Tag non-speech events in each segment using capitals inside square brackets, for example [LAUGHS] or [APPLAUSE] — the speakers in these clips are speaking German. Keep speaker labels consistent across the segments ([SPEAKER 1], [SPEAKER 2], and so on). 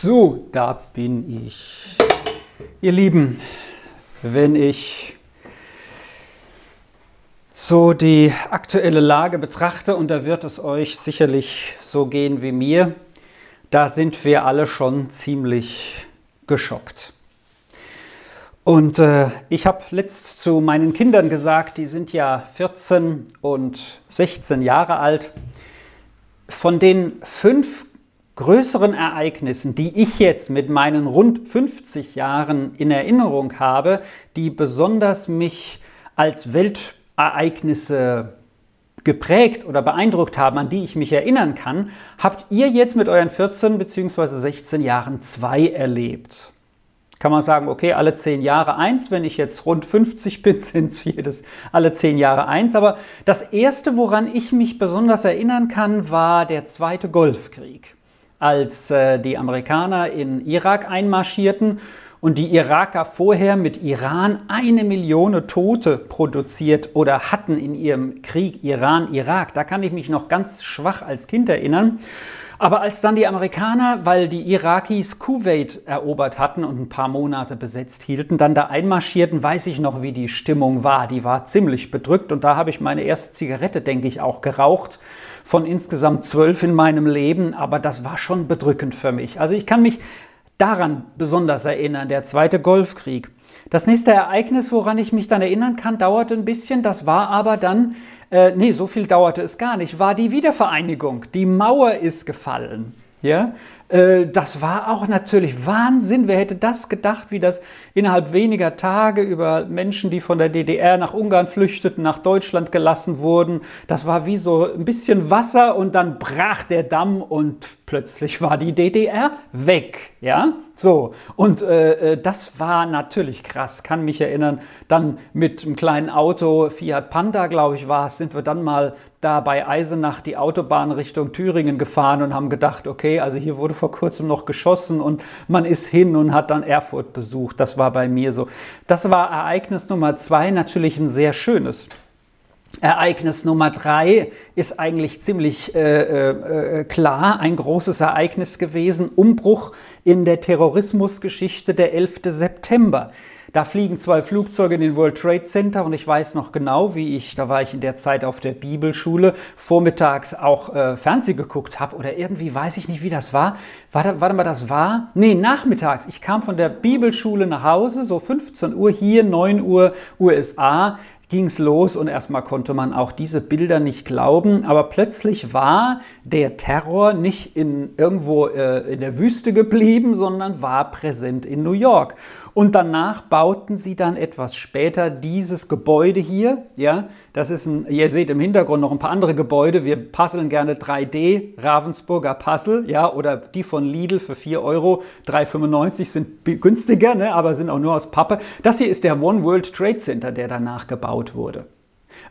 [SPEAKER 1] So, da bin ich. Ihr Lieben, wenn ich so die aktuelle Lage betrachte, und da wird es euch sicherlich so gehen wie mir, da sind wir alle schon ziemlich geschockt. Und äh, ich habe letzt zu meinen Kindern gesagt, die sind ja 14 und 16 Jahre alt, von den fünf größeren Ereignissen, die ich jetzt mit meinen rund 50 Jahren in Erinnerung habe, die besonders mich als Weltereignisse geprägt oder beeindruckt haben, an die ich mich erinnern kann, habt ihr jetzt mit euren 14 bzw. 16 Jahren zwei erlebt. Kann man sagen, okay, alle zehn Jahre eins, wenn ich jetzt rund 50 bin, [LAUGHS] sind es jedes alle zehn Jahre eins. Aber das erste, woran ich mich besonders erinnern kann, war der zweite Golfkrieg als äh, die Amerikaner in Irak einmarschierten und die Iraker vorher mit Iran eine Million Tote produziert oder hatten in ihrem Krieg Iran-Irak. Da kann ich mich noch ganz schwach als Kind erinnern. Aber als dann die Amerikaner, weil die Irakis Kuwait erobert hatten und ein paar Monate besetzt hielten, dann da einmarschierten, weiß ich noch, wie die Stimmung war. Die war ziemlich bedrückt und da habe ich meine erste Zigarette, denke ich, auch geraucht. Von insgesamt zwölf in meinem Leben, aber das war schon bedrückend für mich. Also ich kann mich daran besonders erinnern, der zweite Golfkrieg. Das nächste Ereignis, woran ich mich dann erinnern kann, dauerte ein bisschen. Das war aber dann äh, nee, so viel dauerte es gar nicht, war die Wiedervereinigung. Die Mauer ist gefallen. Ja? Äh, das war auch natürlich Wahnsinn. Wer hätte das gedacht, wie das innerhalb weniger Tage über Menschen, die von der DDR nach Ungarn flüchteten, nach Deutschland gelassen wurden. Das war wie so ein bisschen Wasser und dann brach der Damm und plötzlich war die DDR weg. Ja, so. Und äh, äh, das war natürlich krass. Kann mich erinnern, dann mit einem kleinen Auto, Fiat Panda, glaube ich, war es, sind wir dann mal da bei Eisenach die Autobahn Richtung Thüringen gefahren und haben gedacht, okay, also hier wurde vor kurzem noch geschossen und man ist hin und hat dann Erfurt besucht. Das war bei mir so. Das war Ereignis Nummer zwei, natürlich ein sehr schönes. Ereignis Nummer drei ist eigentlich ziemlich äh, äh, klar ein großes Ereignis gewesen. Umbruch in der Terrorismusgeschichte der 11. September. Da fliegen zwei Flugzeuge in den World Trade Center und ich weiß noch genau, wie ich, da war ich in der Zeit auf der Bibelschule, vormittags auch äh, Fernsehen geguckt habe oder irgendwie weiß ich nicht, wie das war. Warte, warte mal, das war? Nee, nachmittags. Ich kam von der Bibelschule nach Hause, so 15 Uhr hier, 9 Uhr USA ging es los und erstmal konnte man auch diese Bilder nicht glauben, aber plötzlich war der Terror nicht in, irgendwo äh, in der Wüste geblieben, sondern war präsent in New York. Und danach bauten sie dann etwas später dieses Gebäude hier. Ja, das ist ein, ihr seht im Hintergrund noch ein paar andere Gebäude. Wir puzzeln gerne 3D, Ravensburger Puzzle, ja, oder die von Lidl für 4 Euro, 3,95 sind günstiger, ne, aber sind auch nur aus Pappe. Das hier ist der One World Trade Center, der danach gebaut wurde.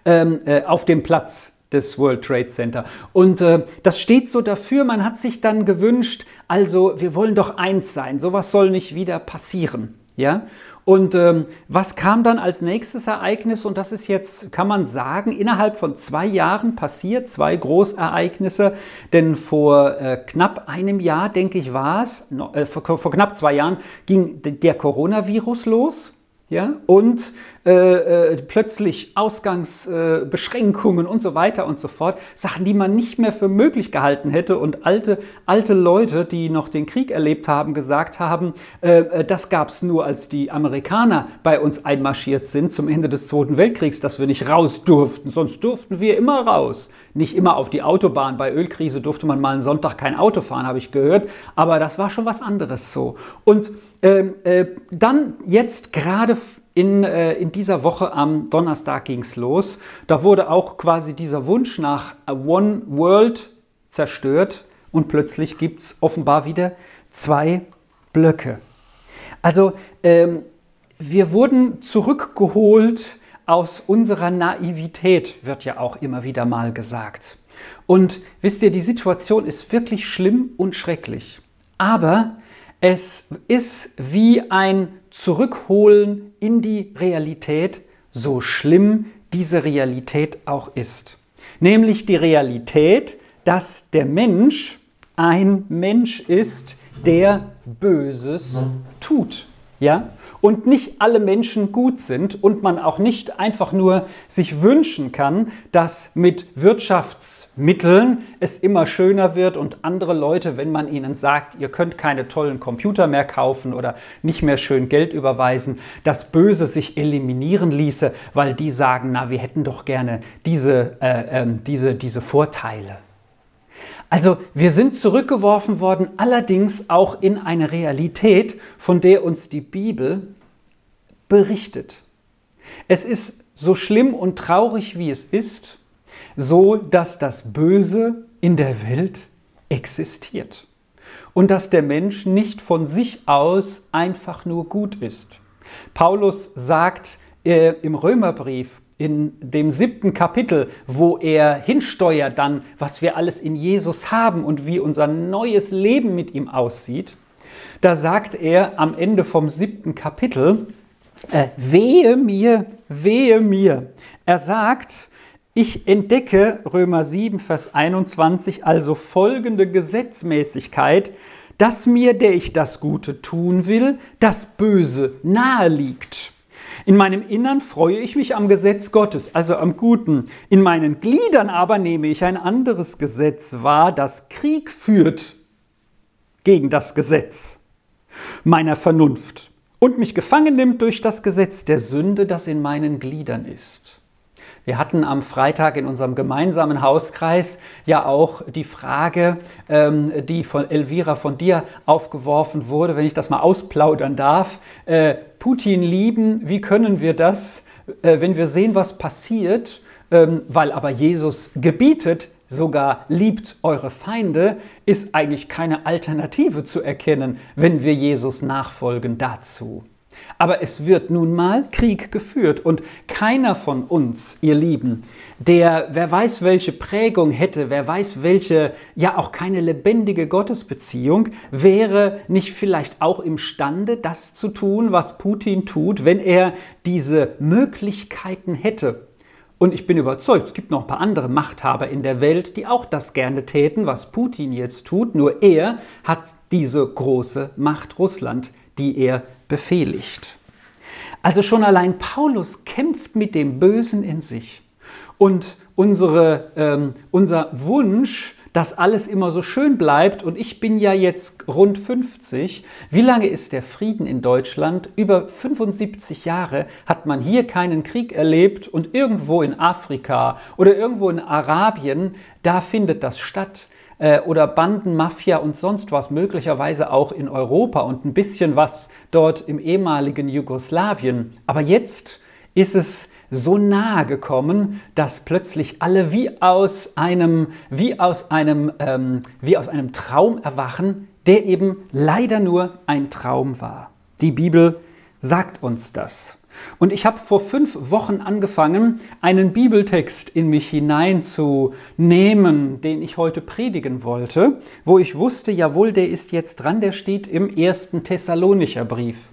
[SPEAKER 1] Ähm, äh, auf dem Platz des World Trade Center. Und äh, das steht so dafür, man hat sich dann gewünscht, also wir wollen doch eins sein, sowas soll nicht wieder passieren. Ja? Und ähm, was kam dann als nächstes Ereignis? Und das ist jetzt, kann man sagen, innerhalb von zwei Jahren passiert, zwei Großereignisse. Denn vor äh, knapp einem Jahr, denke ich, war es, äh, vor, vor knapp zwei Jahren ging der Coronavirus los. Ja, und äh, äh, plötzlich Ausgangsbeschränkungen und so weiter und so fort. Sachen, die man nicht mehr für möglich gehalten hätte. Und alte, alte Leute, die noch den Krieg erlebt haben, gesagt haben, äh, äh das gab es nur, als die Amerikaner bei uns einmarschiert sind zum Ende des Zweiten Weltkriegs, dass wir nicht raus durften. Sonst durften wir immer raus. Nicht immer auf die Autobahn. Bei Ölkrise durfte man mal einen Sonntag kein Auto fahren, habe ich gehört. Aber das war schon was anderes so. Und ähm, äh, dann jetzt gerade in, äh, in dieser Woche am Donnerstag ging es los. Da wurde auch quasi dieser Wunsch nach One World zerstört und plötzlich gibt es offenbar wieder zwei Blöcke. Also ähm, wir wurden zurückgeholt aus unserer Naivität, wird ja auch immer wieder mal gesagt. Und wisst ihr, die Situation ist wirklich schlimm und schrecklich. Aber es ist wie ein Zurückholen in die Realität, so schlimm diese Realität auch ist. Nämlich die Realität, dass der Mensch ein Mensch ist, der Böses tut. Ja? Und nicht alle Menschen gut sind und man auch nicht einfach nur sich wünschen kann, dass mit Wirtschaftsmitteln es immer schöner wird und andere Leute, wenn man ihnen sagt, ihr könnt keine tollen Computer mehr kaufen oder nicht mehr schön Geld überweisen, das Böse sich eliminieren ließe, weil die sagen, na, wir hätten doch gerne diese, äh, äh, diese, diese Vorteile. Also wir sind zurückgeworfen worden, allerdings auch in eine Realität, von der uns die Bibel berichtet. Es ist so schlimm und traurig, wie es ist, so dass das Böse in der Welt existiert und dass der Mensch nicht von sich aus einfach nur gut ist. Paulus sagt äh, im Römerbrief, in dem siebten Kapitel, wo er hinsteuert dann, was wir alles in Jesus haben und wie unser neues Leben mit ihm aussieht, da sagt er am Ende vom siebten Kapitel, äh, wehe mir, wehe mir. Er sagt, ich entdecke Römer 7, Vers 21 also folgende Gesetzmäßigkeit, dass mir, der ich das Gute tun will, das Böse nahe liegt. In meinem Innern freue ich mich am Gesetz Gottes, also am Guten. In meinen Gliedern aber nehme ich ein anderes Gesetz wahr, das Krieg führt gegen das Gesetz meiner Vernunft und mich gefangen nimmt durch das Gesetz der Sünde, das in meinen Gliedern ist. Wir hatten am Freitag in unserem gemeinsamen Hauskreis ja auch die Frage, ähm, die von Elvira von dir aufgeworfen wurde, wenn ich das mal ausplaudern darf. Äh, Putin lieben, wie können wir das, äh, wenn wir sehen, was passiert, ähm, weil aber Jesus gebietet, sogar liebt eure Feinde, ist eigentlich keine Alternative zu erkennen, wenn wir Jesus nachfolgen dazu. Aber es wird nun mal Krieg geführt und keiner von uns, ihr Lieben, der wer weiß welche Prägung hätte, wer weiß welche, ja auch keine lebendige Gottesbeziehung, wäre nicht vielleicht auch imstande, das zu tun, was Putin tut, wenn er diese Möglichkeiten hätte. Und ich bin überzeugt, es gibt noch ein paar andere Machthaber in der Welt, die auch das gerne täten, was Putin jetzt tut. Nur er hat diese große Macht Russland, die er befehligt. Also schon allein Paulus kämpft mit dem Bösen in sich. Und unsere, ähm, unser Wunsch, dass alles immer so schön bleibt, und ich bin ja jetzt rund 50, wie lange ist der Frieden in Deutschland? Über 75 Jahre hat man hier keinen Krieg erlebt und irgendwo in Afrika oder irgendwo in Arabien, da findet das statt. Äh, oder Banden, Mafia und sonst was, möglicherweise auch in Europa und ein bisschen was dort im ehemaligen Jugoslawien. Aber jetzt ist es so nahe gekommen, dass plötzlich alle wie aus einem, wie aus einem, ähm, wie aus einem Traum erwachen, der eben leider nur ein Traum war. Die Bibel sagt uns das. Und ich habe vor fünf Wochen angefangen, einen Bibeltext in mich hineinzunehmen, den ich heute predigen wollte, wo ich wusste, jawohl, der ist jetzt dran, der steht im ersten Thessalonicher Brief.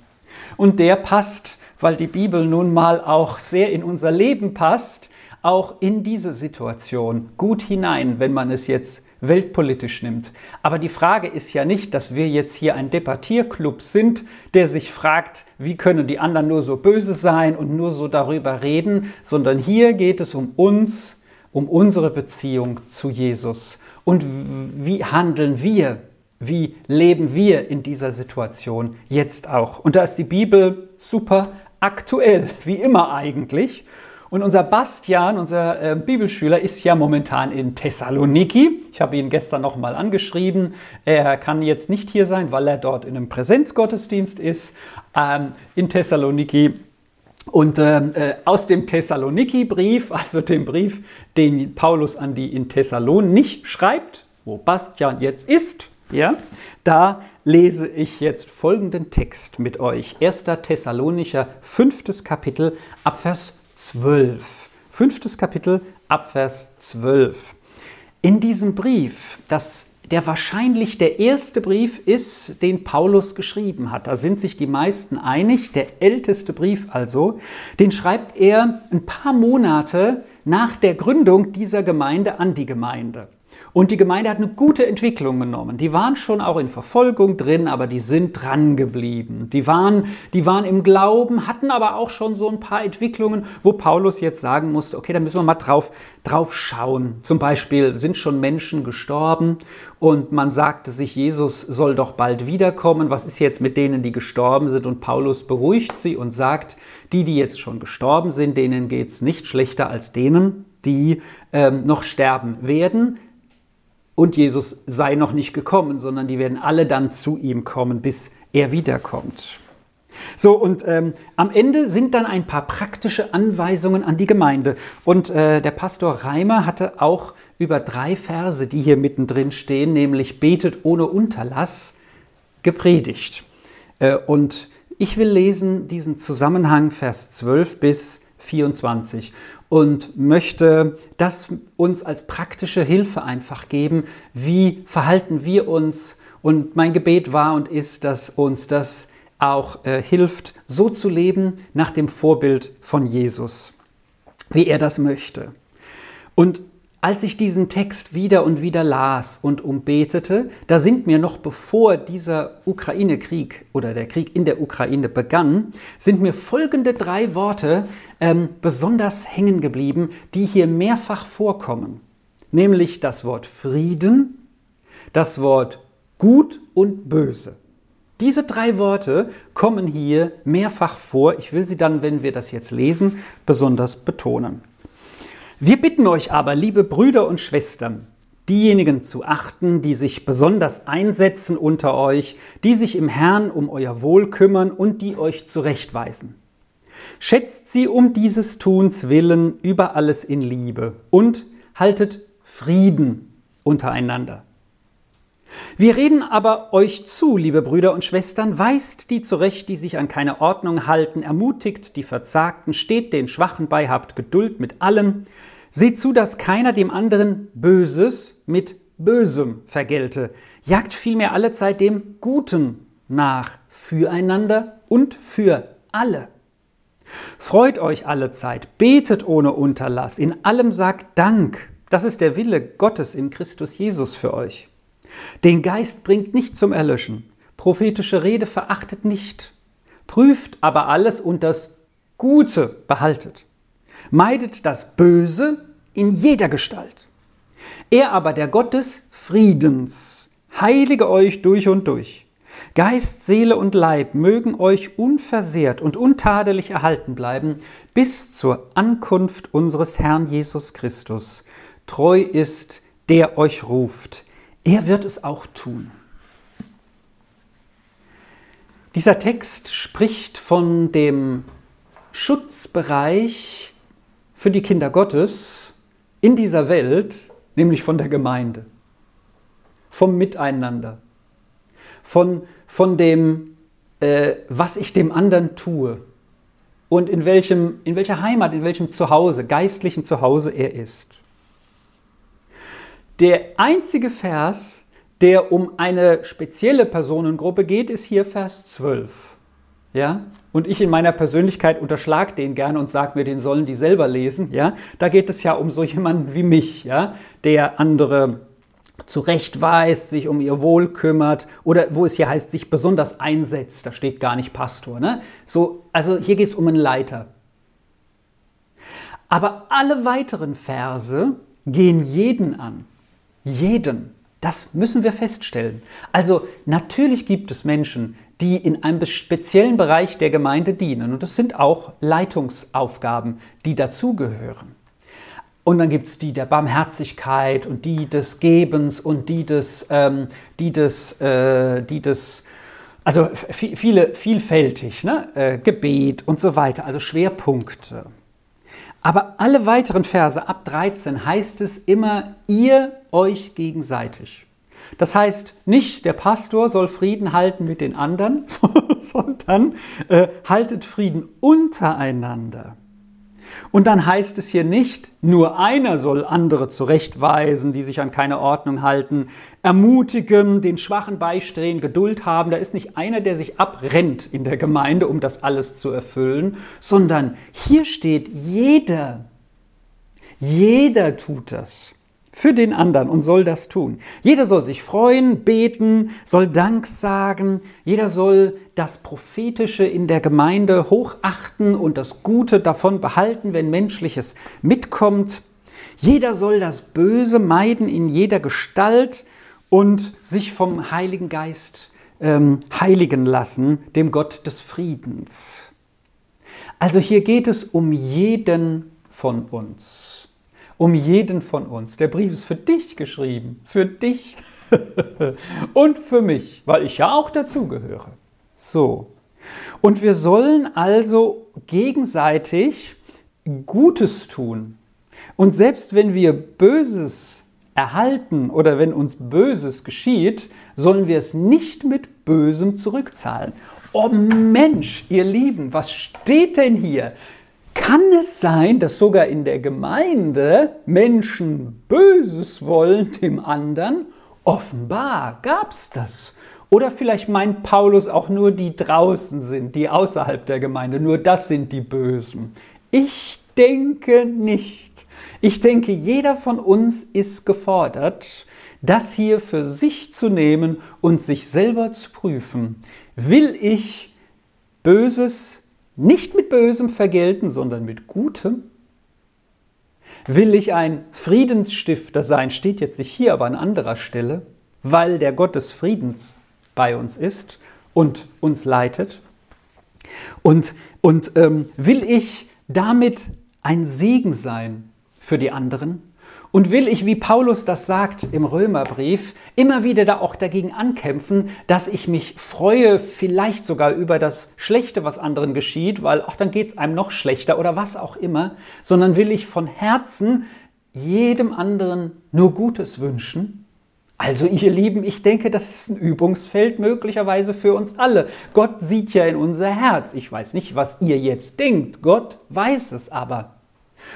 [SPEAKER 1] Und der passt, weil die Bibel nun mal auch sehr in unser Leben passt, auch in diese Situation gut hinein, wenn man es jetzt weltpolitisch nimmt. Aber die Frage ist ja nicht, dass wir jetzt hier ein Debattierclub sind, der sich fragt, wie können die anderen nur so böse sein und nur so darüber reden, sondern hier geht es um uns, um unsere Beziehung zu Jesus. Und wie handeln wir? Wie leben wir in dieser Situation jetzt auch? Und da ist die Bibel super aktuell, wie immer eigentlich. Und unser Bastian, unser äh, Bibelschüler, ist ja momentan in Thessaloniki. Ich habe ihn gestern nochmal angeschrieben. Er kann jetzt nicht hier sein, weil er dort in einem Präsenzgottesdienst ist ähm, in Thessaloniki. Und ähm, äh, aus dem Thessaloniki-Brief, also dem Brief, den Paulus an die in Thessalon schreibt, wo Bastian jetzt ist, ja, da lese ich jetzt folgenden Text mit euch. 1. Thessalonicher, 5. Kapitel, Abvers 12. Fünftes Kapitel, Abvers 12. In diesem Brief, das der wahrscheinlich der erste Brief ist, den Paulus geschrieben hat. Da sind sich die meisten einig. Der älteste Brief also, den schreibt er ein paar Monate nach der Gründung dieser Gemeinde an die Gemeinde. Und die Gemeinde hat eine gute Entwicklung genommen. Die waren schon auch in Verfolgung drin, aber die sind dran geblieben. Die waren, die waren im Glauben, hatten aber auch schon so ein paar Entwicklungen, wo Paulus jetzt sagen musste, okay, da müssen wir mal drauf, drauf schauen. Zum Beispiel sind schon Menschen gestorben und man sagte sich, Jesus soll doch bald wiederkommen. Was ist jetzt mit denen, die gestorben sind? Und Paulus beruhigt sie und sagt, die, die jetzt schon gestorben sind, denen geht es nicht schlechter als denen, die ähm, noch sterben werden und Jesus sei noch nicht gekommen, sondern die werden alle dann zu ihm kommen, bis er wiederkommt. So, und ähm, am Ende sind dann ein paar praktische Anweisungen an die Gemeinde. Und äh, der Pastor Reimer hatte auch über drei Verse, die hier mittendrin stehen, nämlich betet ohne Unterlass, gepredigt. Äh, und ich will lesen diesen Zusammenhang, Vers 12 bis 24 und möchte das uns als praktische Hilfe einfach geben. Wie verhalten wir uns? Und mein Gebet war und ist, dass uns das auch äh, hilft, so zu leben nach dem Vorbild von Jesus, wie er das möchte. Und als ich diesen Text wieder und wieder las und umbetete, da sind mir noch bevor dieser Ukraine-Krieg oder der Krieg in der Ukraine begann, sind mir folgende drei Worte ähm, besonders hängen geblieben, die hier mehrfach vorkommen. Nämlich das Wort Frieden, das Wort Gut und Böse. Diese drei Worte kommen hier mehrfach vor. Ich will sie dann, wenn wir das jetzt lesen, besonders betonen. Wir bitten euch aber, liebe Brüder und Schwestern, diejenigen zu achten, die sich besonders einsetzen unter euch, die sich im Herrn um euer Wohl kümmern und die euch zurechtweisen. Schätzt sie um dieses Tuns willen über alles in Liebe und haltet Frieden untereinander. Wir reden aber euch zu, liebe Brüder und Schwestern, weist die zurecht, die sich an keine Ordnung halten, ermutigt die Verzagten, steht den Schwachen bei, habt Geduld mit allem, seht zu, dass keiner dem anderen Böses mit Bösem vergelte, jagt vielmehr alle Zeit dem Guten nach, füreinander und für alle. Freut euch alle Zeit, betet ohne Unterlass, in allem sagt Dank. Das ist der Wille Gottes in Christus Jesus für euch. Den Geist bringt nicht zum Erlöschen. Prophetische Rede verachtet nicht. Prüft aber alles und das Gute behaltet. Meidet das Böse in jeder Gestalt. Er aber, der Gott des Friedens, heilige euch durch und durch. Geist, Seele und Leib mögen euch unversehrt und untadelig erhalten bleiben bis zur Ankunft unseres Herrn Jesus Christus. Treu ist, der euch ruft. Er wird es auch tun. Dieser Text spricht von dem Schutzbereich für die Kinder Gottes in dieser Welt, nämlich von der Gemeinde, vom Miteinander, von, von dem, äh, was ich dem anderen tue und in, welchem, in welcher Heimat, in welchem Zuhause, geistlichen Zuhause er ist. Der einzige Vers, der um eine spezielle Personengruppe geht, ist hier Vers 12. Ja? Und ich in meiner Persönlichkeit unterschlag den gerne und sage mir, den sollen die selber lesen. Ja? Da geht es ja um so jemanden wie mich, ja? der andere zurechtweist, sich um ihr Wohl kümmert oder wo es hier heißt, sich besonders einsetzt. Da steht gar nicht Pastor. Ne? So, also hier geht es um einen Leiter. Aber alle weiteren Verse gehen jeden an. Jeden. Das müssen wir feststellen. Also natürlich gibt es Menschen, die in einem speziellen Bereich der Gemeinde dienen. Und das sind auch Leitungsaufgaben, die dazugehören. Und dann gibt es die der Barmherzigkeit und die des Gebens und die des, ähm, die des, äh, die des also viele, vielfältig, ne? Äh, Gebet und so weiter, also Schwerpunkte. Aber alle weiteren Verse ab 13 heißt es immer, ihr euch gegenseitig. Das heißt, nicht der Pastor soll Frieden halten mit den anderen, [LAUGHS] sondern äh, haltet Frieden untereinander. Und dann heißt es hier nicht, nur einer soll andere zurechtweisen, die sich an keine Ordnung halten, ermutigen, den Schwachen beistehen, Geduld haben. Da ist nicht einer, der sich abrennt in der Gemeinde, um das alles zu erfüllen, sondern hier steht jeder. Jeder tut das. Für den anderen und soll das tun. Jeder soll sich freuen, beten, soll Dank sagen. Jeder soll das Prophetische in der Gemeinde hochachten und das Gute davon behalten, wenn Menschliches mitkommt. Jeder soll das Böse meiden in jeder Gestalt und sich vom Heiligen Geist ähm, heiligen lassen, dem Gott des Friedens. Also hier geht es um jeden von uns. Um jeden von uns. Der Brief ist für dich geschrieben. Für dich. [LAUGHS] und für mich, weil ich ja auch dazugehöre. So. Und wir sollen also gegenseitig Gutes tun. Und selbst wenn wir Böses erhalten oder wenn uns Böses geschieht, sollen wir es nicht mit Bösem zurückzahlen. Oh Mensch, ihr Lieben, was steht denn hier? Kann es sein, dass sogar in der Gemeinde Menschen Böses wollen dem anderen? Offenbar gab es das. Oder vielleicht meint Paulus auch nur die draußen sind, die außerhalb der Gemeinde. Nur das sind die Bösen. Ich denke nicht. Ich denke, jeder von uns ist gefordert, das hier für sich zu nehmen und sich selber zu prüfen. Will ich Böses nicht mit Bösem vergelten, sondern mit Gutem? Will ich ein Friedensstifter sein, steht jetzt nicht hier, aber an anderer Stelle, weil der Gott des Friedens bei uns ist und uns leitet? Und, und ähm, will ich damit ein Segen sein für die anderen? Und will ich, wie Paulus das sagt im Römerbrief, immer wieder da auch dagegen ankämpfen, dass ich mich freue, vielleicht sogar über das Schlechte, was anderen geschieht, weil auch dann geht es einem noch schlechter oder was auch immer, sondern will ich von Herzen jedem anderen nur Gutes wünschen? Also ihr Lieben, ich denke, das ist ein Übungsfeld möglicherweise für uns alle. Gott sieht ja in unser Herz. Ich weiß nicht, was ihr jetzt denkt. Gott weiß es aber.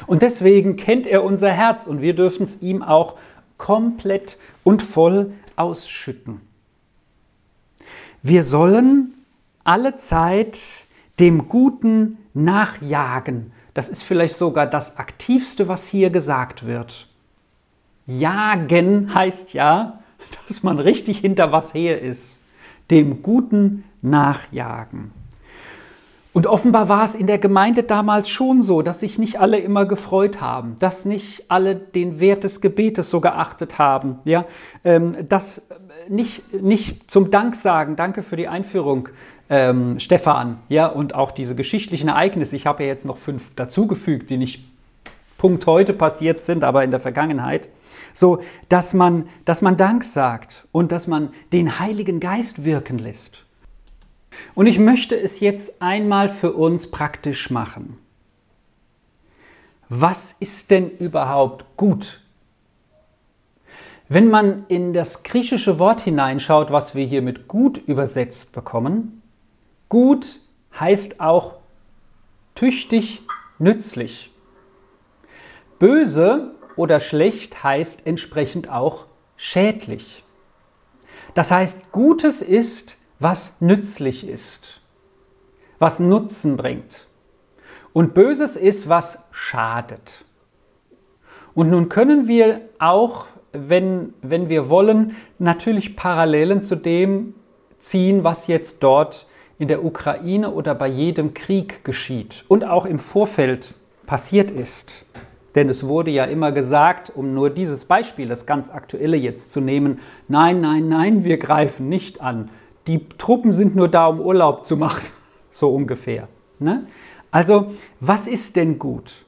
[SPEAKER 1] Und deswegen kennt er unser Herz und wir dürfen es ihm auch komplett und voll ausschütten. Wir sollen alle Zeit dem Guten nachjagen. Das ist vielleicht sogar das Aktivste, was hier gesagt wird. Jagen heißt ja, dass man richtig hinter was her ist. Dem Guten nachjagen. Und offenbar war es in der Gemeinde damals schon so, dass sich nicht alle immer gefreut haben, dass nicht alle den Wert des Gebetes so geachtet haben, ja, ähm, dass nicht, nicht zum Dank sagen, danke für die Einführung, ähm, Stefan, ja, und auch diese geschichtlichen Ereignisse, ich habe ja jetzt noch fünf dazugefügt, die nicht Punkt heute passiert sind, aber in der Vergangenheit, so, dass man, dass man Dank sagt und dass man den Heiligen Geist wirken lässt. Und ich möchte es jetzt einmal für uns praktisch machen. Was ist denn überhaupt gut? Wenn man in das griechische Wort hineinschaut, was wir hier mit gut übersetzt bekommen, gut heißt auch tüchtig, nützlich. Böse oder schlecht heißt entsprechend auch schädlich. Das heißt, Gutes ist was nützlich ist, was Nutzen bringt. Und Böses ist, was schadet. Und nun können wir auch, wenn, wenn wir wollen, natürlich Parallelen zu dem ziehen, was jetzt dort in der Ukraine oder bei jedem Krieg geschieht und auch im Vorfeld passiert ist. Denn es wurde ja immer gesagt, um nur dieses Beispiel, das ganz aktuelle jetzt zu nehmen, nein, nein, nein, wir greifen nicht an die Truppen sind nur da, um Urlaub zu machen, [LAUGHS] so ungefähr. Ne? Also, was ist denn gut?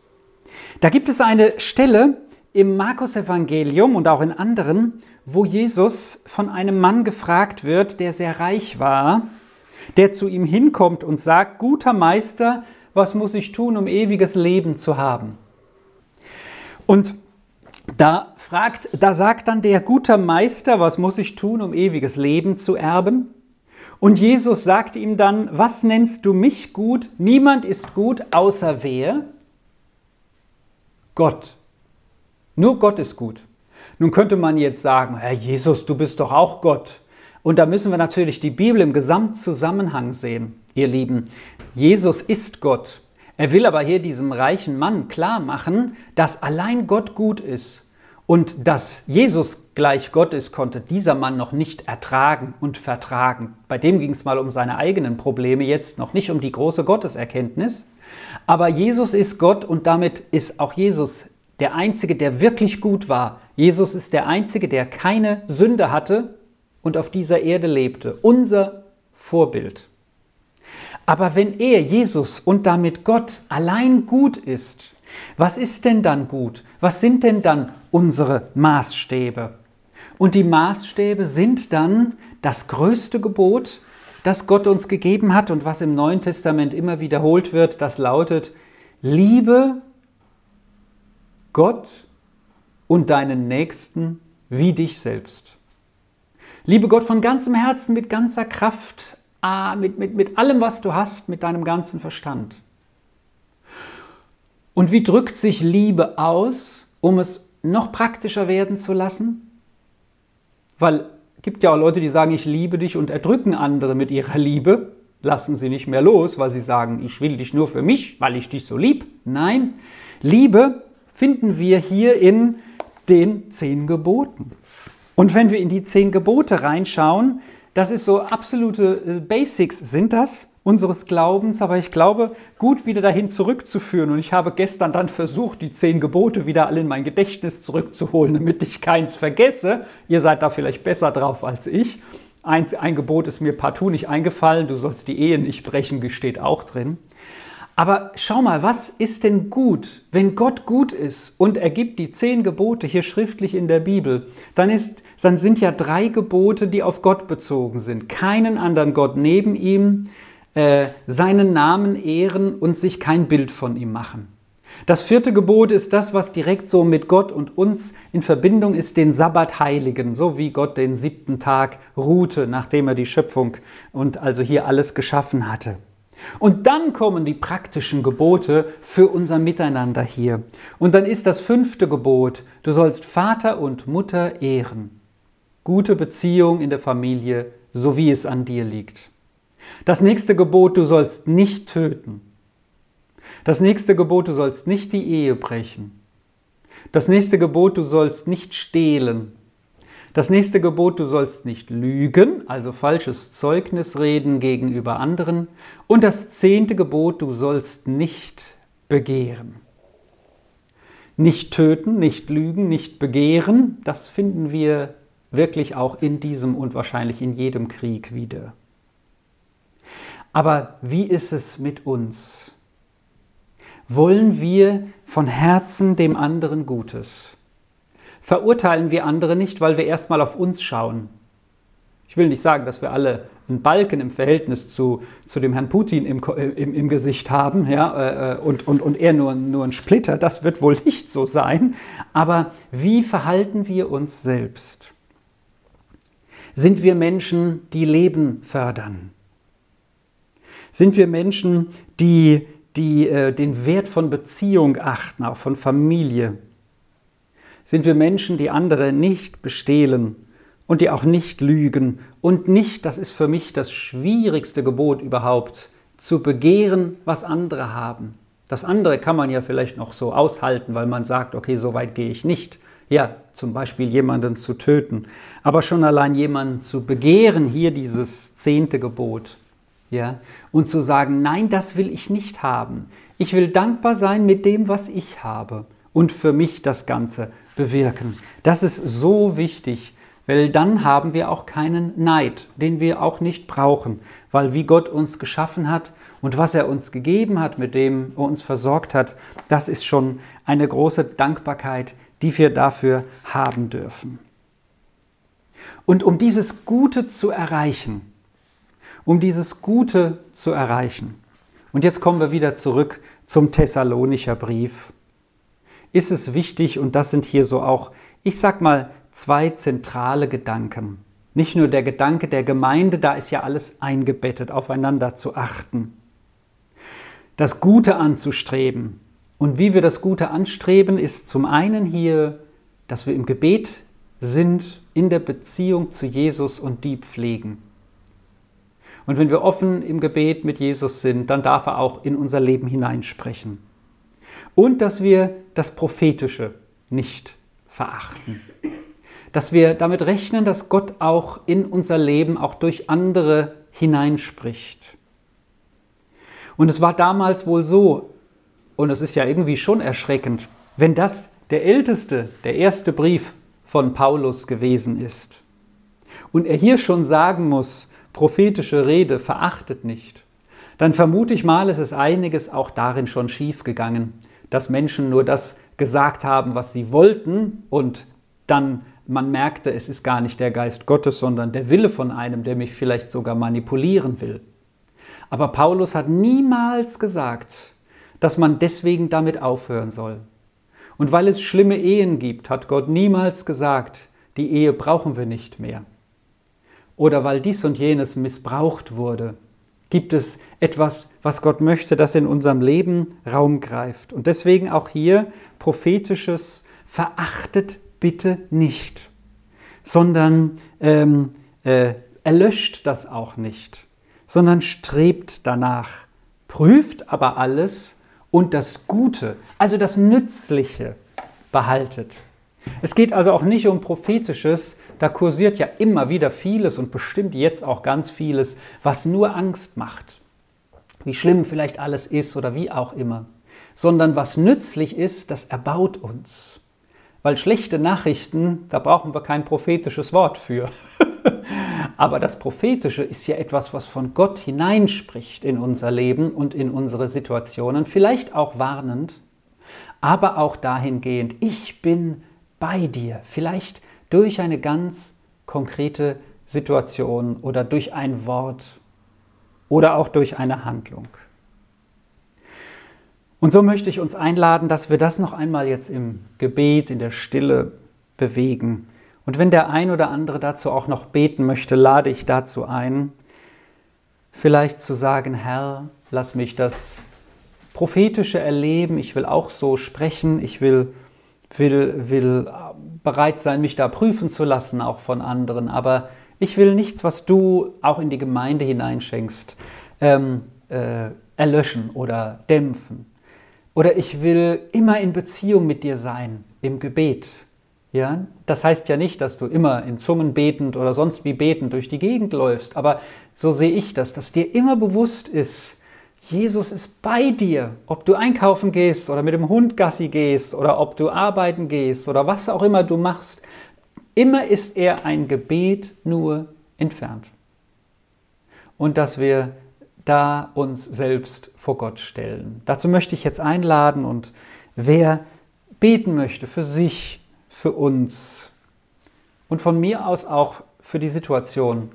[SPEAKER 1] Da gibt es eine Stelle im Markus-Evangelium und auch in anderen, wo Jesus von einem Mann gefragt wird, der sehr reich war, der zu ihm hinkommt und sagt, guter Meister, was muss ich tun, um ewiges Leben zu haben? Und da fragt, da sagt dann der guter Meister, was muss ich tun, um ewiges Leben zu erben? Und Jesus sagt ihm dann, was nennst du mich gut? Niemand ist gut, außer wer? Gott. Nur Gott ist gut. Nun könnte man jetzt sagen, Herr Jesus, du bist doch auch Gott. Und da müssen wir natürlich die Bibel im Gesamtzusammenhang sehen, ihr Lieben. Jesus ist Gott. Er will aber hier diesem reichen Mann klar machen, dass allein Gott gut ist Und dass Jesus gleich Gott ist, konnte dieser Mann noch nicht ertragen und vertragen. Bei dem ging es mal um seine eigenen Probleme, jetzt noch nicht um die große Gotteserkenntnis. Aber Jesus ist Gott und damit ist auch Jesus der Einzige, der wirklich gut war. Jesus ist der Einzige, der keine Sünde hatte und auf dieser Erde lebte. Unser Vorbild. Aber wenn er, Jesus und damit Gott allein gut ist, was ist denn dann gut? Was sind denn dann unsere Maßstäbe? Und die Maßstäbe sind dann das größte Gebot, das Gott uns gegeben hat und was im Neuen Testament immer wiederholt wird, das lautet, liebe Gott und deinen Nächsten wie dich selbst. Liebe Gott von ganzem Herzen, mit ganzer Kraft, ah, mit, mit, mit allem, was du hast, mit deinem ganzen Verstand. Und wie drückt sich Liebe aus, um es noch praktischer werden zu lassen? Weil gibt ja auch Leute, die sagen, ich liebe dich und erdrücken andere mit ihrer Liebe, lassen sie nicht mehr los, weil sie sagen, ich will dich nur für mich, weil ich dich so lieb. Nein, Liebe finden wir hier in den zehn Geboten. Und wenn wir in die zehn Gebote reinschauen, das ist so absolute äh, Basics sind das unseres Glaubens, aber ich glaube, gut wieder dahin zurückzuführen. Und ich habe gestern dann versucht, die zehn Gebote wieder alle in mein Gedächtnis zurückzuholen, damit ich keins vergesse. Ihr seid da vielleicht besser drauf als ich. Ein, ein Gebot ist mir partout nicht eingefallen, du sollst die Ehe nicht brechen, steht auch drin. Aber schau mal, was ist denn gut? Wenn Gott gut ist und er gibt die zehn Gebote hier schriftlich in der Bibel, dann, ist, dann sind ja drei Gebote, die auf Gott bezogen sind. Keinen anderen Gott neben ihm, äh, seinen Namen ehren und sich kein Bild von ihm machen. Das vierte Gebot ist das, was direkt so mit Gott und uns in Verbindung ist, den Sabbat heiligen, so wie Gott den siebten Tag ruhte, nachdem er die Schöpfung und also hier alles geschaffen hatte. Und dann kommen die praktischen Gebote für unser Miteinander hier. Und dann ist das fünfte Gebot, du sollst Vater und Mutter ehren. Gute Beziehung in der Familie, so wie es an dir liegt. Das nächste Gebot, du sollst nicht töten. Das nächste Gebot, du sollst nicht die Ehe brechen. Das nächste Gebot, du sollst nicht stehlen. Das nächste Gebot, du sollst nicht lügen, also falsches Zeugnis reden gegenüber anderen. Und das zehnte Gebot, du sollst nicht begehren. Nicht töten, nicht lügen, nicht begehren, das finden wir wirklich auch in diesem und wahrscheinlich in jedem Krieg wieder. Aber wie ist es mit uns? Wollen wir von Herzen dem anderen Gutes? verurteilen wir andere nicht, weil wir erstmal auf uns schauen. Ich will nicht sagen, dass wir alle einen Balken im Verhältnis zu, zu dem Herrn Putin im, äh, im, im Gesicht haben ja, äh, und, und, und er nur, nur ein Splitter. Das wird wohl nicht so sein. Aber wie verhalten wir uns selbst? Sind wir Menschen, die Leben fördern? Sind wir Menschen, die, die äh, den Wert von Beziehung achten, auch von Familie? sind wir Menschen, die andere nicht bestehlen und die auch nicht lügen und nicht, das ist für mich das schwierigste Gebot überhaupt, zu begehren, was andere haben. Das andere kann man ja vielleicht noch so aushalten, weil man sagt, okay, so weit gehe ich nicht. Ja, zum Beispiel jemanden zu töten. Aber schon allein jemanden zu begehren, hier dieses zehnte Gebot. Ja, und zu sagen, nein, das will ich nicht haben. Ich will dankbar sein mit dem, was ich habe und für mich das Ganze bewirken. Das ist so wichtig, weil dann haben wir auch keinen Neid, den wir auch nicht brauchen, weil wie Gott uns geschaffen hat und was er uns gegeben hat, mit dem er uns versorgt hat, das ist schon eine große Dankbarkeit, die wir dafür haben dürfen. Und um dieses Gute zu erreichen, um dieses Gute zu erreichen, und jetzt kommen wir wieder zurück zum Thessalonicher Brief ist es wichtig, und das sind hier so auch, ich sag mal, zwei zentrale Gedanken. Nicht nur der Gedanke der Gemeinde, da ist ja alles eingebettet, aufeinander zu achten. Das Gute anzustreben. Und wie wir das Gute anstreben, ist zum einen hier, dass wir im Gebet sind, in der Beziehung zu Jesus und die pflegen. Und wenn wir offen im Gebet mit Jesus sind, dann darf er auch in unser Leben hineinsprechen und dass wir das Prophetische nicht verachten. Dass wir damit rechnen, dass Gott auch in unser Leben, auch durch andere hineinspricht. Und es war damals wohl so, und es ist ja irgendwie schon erschreckend, wenn das der älteste, der erste Brief von Paulus gewesen ist. Und er hier schon sagen muss, prophetische Rede verachtet nicht, dann vermute ich mal, es ist einiges auch darin schon schiefgegangen, dass Menschen nur das gesagt haben, was sie wollten und dann man merkte, es ist gar nicht der Geist Gottes, sondern der Wille von einem, der mich vielleicht sogar manipulieren will. Aber Paulus hat niemals gesagt, dass man deswegen damit aufhören soll. Und weil es schlimme Ehen gibt, hat Gott niemals gesagt, die Ehe brauchen wir nicht mehr. Oder weil dies und jenes missbraucht wurde, gibt es etwas, was Gott möchte, das in unserem Leben Raum greift. Und deswegen auch hier prophetisches, verachtet bitte nicht, sondern ähm, äh, erlöscht das auch nicht, sondern strebt danach, prüft aber alles und das Gute, also das Nützliche, behaltet. Es geht also auch nicht um prophetisches, da kursiert ja immer wieder vieles und bestimmt jetzt auch ganz vieles, was nur Angst macht. Wie schlimm vielleicht alles ist oder wie auch immer. Sondern was nützlich ist, das erbaut uns. Weil schlechte Nachrichten, da brauchen wir kein prophetisches Wort für. [LAUGHS] Aber das Prophetische ist ja etwas, was von Gott hineinspricht in unser Leben und in unsere Situationen, vielleicht auch warnend, aber auch dahingehend, ich bin bei dir, vielleicht durch eine ganz konkrete Situation oder durch ein Wort oder auch durch eine Handlung. Und so möchte ich uns einladen, dass wir das noch einmal jetzt im Gebet, in der Stille bewegen und wenn der ein oder andere dazu auch noch beten möchte, lade ich dazu ein, vielleicht zu sagen, Herr, lass mich das prophetische erleben, ich will auch so sprechen, ich will, will, will bereit sein, mich da prüfen zu lassen, auch von anderen, aber ich will nichts, was du auch in die Gemeinde hineinschenkst, ähm, äh, erlöschen oder dämpfen. Oder ich will immer in Beziehung mit dir sein, im Gebet. Ja, das heißt ja nicht, dass du immer in Zungen betend oder sonst wie betend durch die Gegend läufst, aber so sehe ich das, dass dir immer bewusst ist, Jesus ist bei dir, ob du einkaufen gehst oder mit dem Hund Gassi gehst oder ob du arbeiten gehst oder was auch immer du machst. Immer ist er ein Gebet nur entfernt. Und dass wir da uns selbst vor Gott stellen. Dazu möchte ich jetzt einladen und wer beten möchte für sich, für uns und von mir aus auch für die Situation,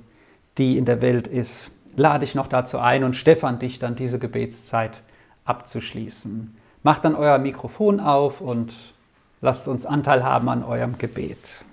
[SPEAKER 1] die in der Welt ist, lade ich noch dazu ein und Stefan dich dann diese Gebetszeit abzuschließen. Macht dann euer Mikrofon auf und lasst uns Anteil haben an eurem Gebet.